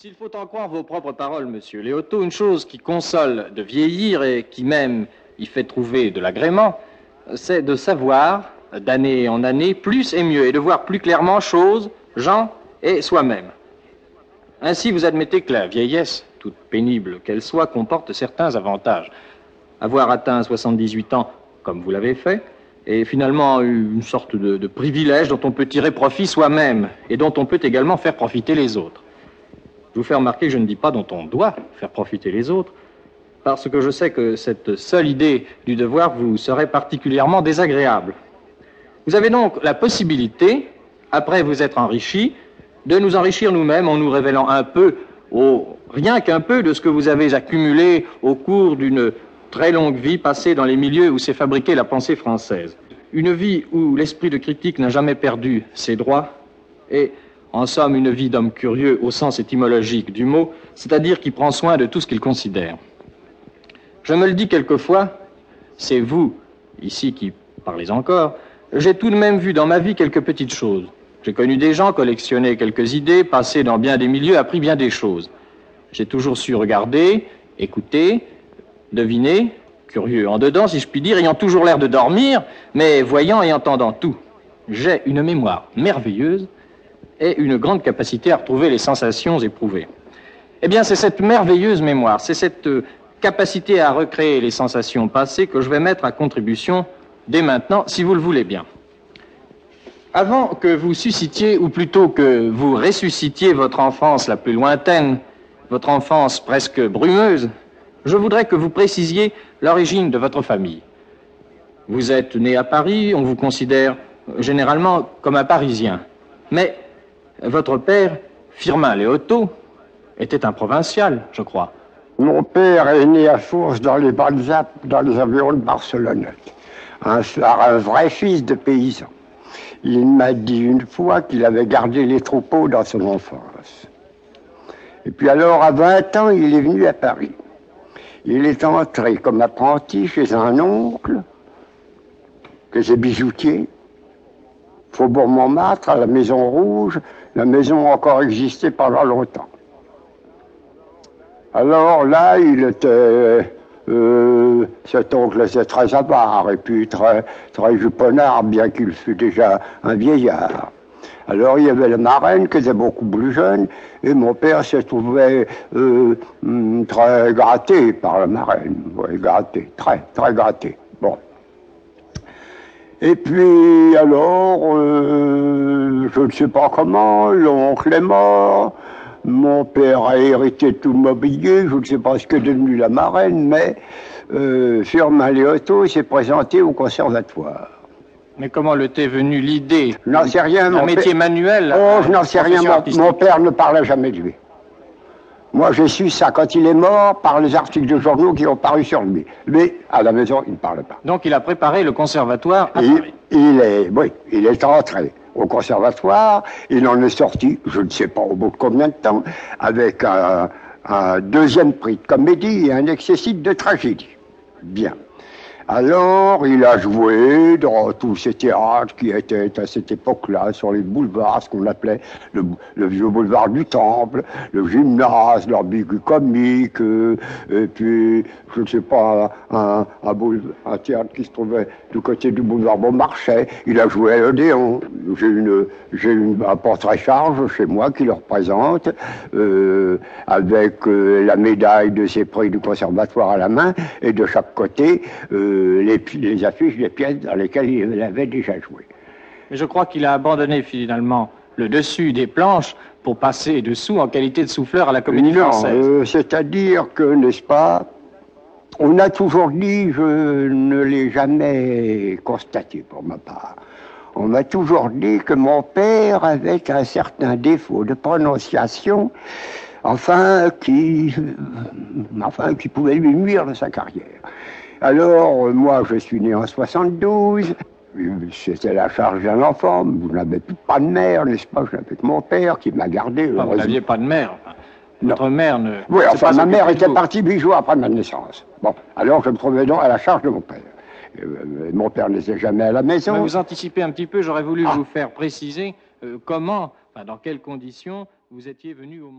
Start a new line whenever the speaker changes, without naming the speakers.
S'il faut en croire vos propres paroles, monsieur Léoto, une chose qui console de vieillir et qui même y fait trouver de l'agrément, c'est de savoir, d'année en année, plus et mieux, et de voir plus clairement choses, gens et soi-même. Ainsi, vous admettez que la vieillesse, toute pénible qu'elle soit, comporte certains avantages. Avoir atteint 78 ans, comme vous l'avez fait, est finalement une sorte de privilège dont on peut tirer profit soi-même et dont on peut également faire profiter les autres. Je vous fais remarquer que je ne dis pas dont on doit faire profiter les autres, parce que je sais que cette seule idée du devoir vous serait particulièrement désagréable. Vous avez donc la possibilité, après vous être enrichi, de nous enrichir nous-mêmes en nous révélant un peu, rien qu'un peu, de ce que vous avez accumulé au cours d'une très longue vie passée dans les milieux où s'est fabriquée la pensée française. Une vie où l'esprit de critique n'a jamais perdu ses droits et en somme une vie d'homme curieux au sens étymologique du mot, c'est-à-dire qui prend soin de tout ce qu'il considère. Je me le dis quelquefois, c'est vous, ici, qui parlez encore, j'ai tout de même vu dans ma vie quelques petites choses. J'ai connu des gens, collectionné quelques idées, passé dans bien des milieux, appris bien des choses. J'ai toujours su regarder, écouter, deviner, curieux en dedans, si je puis dire, ayant toujours l'air de dormir, mais voyant et entendant tout. J'ai une mémoire merveilleuse et une grande capacité à retrouver les sensations éprouvées. Eh bien, c'est cette merveilleuse mémoire, c'est cette euh, capacité à recréer les sensations passées que je vais mettre à contribution dès maintenant, si vous le voulez bien. Avant que vous suscitiez, ou plutôt que vous ressuscitiez votre enfance la plus lointaine, votre enfance presque brumeuse, je voudrais que vous précisiez l'origine de votre famille. Vous êtes né à Paris, on vous considère généralement comme un Parisien. Mais votre père, Firmin Léoto, était un provincial, je crois.
Mon père est né à Fourche dans les Balzac, dans les environs de Barcelone. Un, un vrai fils de paysan. Il m'a dit une fois qu'il avait gardé les troupeaux dans son enfance. Et puis alors, à 20 ans, il est venu à Paris. Il est entré comme apprenti chez un oncle, que j'ai bijoutier, Faubourg Montmartre, à la Maison Rouge. La maison encore existé pendant longtemps. Alors là, il était. Euh, cet oncle était très avare et puis très, très juponnard, bien qu'il fût déjà un vieillard. Alors il y avait la marraine qui était beaucoup plus jeune et mon père se trouvait euh, très gratté par la marraine. Oui, gratté, très, très gratté. Bon. Et puis alors, euh, je ne sais pas comment, l'oncle est mort. Mon père a hérité tout le mobilier, je ne sais pas ce que devenu la marraine, mais euh, Firmin Léoto s'est présenté au conservatoire.
Mais comment le t'est venu l'idée?
Je n'en sais rien.
Un métier manuel
Oh, je n'en sais rien. Mon, mon, père ne parlait jamais de lui. Moi, j'ai su ça quand il est mort par les articles de journaux qui ont paru sur lui. Lui, à la maison, il ne parlait pas.
Donc, il a préparé le conservatoire à.
Il est, oui, il est entré au conservatoire. Il en est sorti, je ne sais pas au bout de combien de temps, avec un, un deuxième prix de comédie et un excessif de tragédie. Bien. Alors, il a joué dans tous ces théâtres qui étaient à cette époque-là sur les boulevards, ce qu'on appelait le, vieux boulevard du Temple, le gymnase, l'ambigu comique, euh, et puis, je ne sais pas, un, un, théâtre qui se trouvait du côté du boulevard Beaumarchais. Il a joué à l'Odéon. J'ai une, une, un portrait charge chez moi qui le représente, euh, avec euh, la médaille de ses prix du conservatoire à la main, et de chaque côté, euh, les, les, affiches des pièces dans lesquelles il avait déjà joué.
Mais je crois qu'il a abandonné finalement le dessus des planches pour passer dessous en qualité de souffleur à la comédie
non,
française.
Euh, C'est-à-dire que, n'est-ce pas, on a toujours dit, je ne l'ai jamais constaté pour ma part, on m'a toujours dit que mon père avait un certain défaut de prononciation, enfin qui, enfin, qui pouvait lui nuire de sa carrière. Alors, moi, je suis né en 72. C'était la charge d'un enfant. Vous n'avez pas de mère, n'est-ce pas? Je n'avais que mon père qui m'a gardé.
Ah, vous n'aviez pas de mère. Votre
non.
mère ne.
Oui, enfin, ma mère était partie huit jours après ma naissance. Bon, alors je me trouvais donc à la charge de mon père. Euh, mon père n'était jamais à la maison.
Mais vous anticipez un petit peu. J'aurais voulu ah. vous faire préciser euh, comment, enfin, dans quelles conditions vous étiez venu au monde.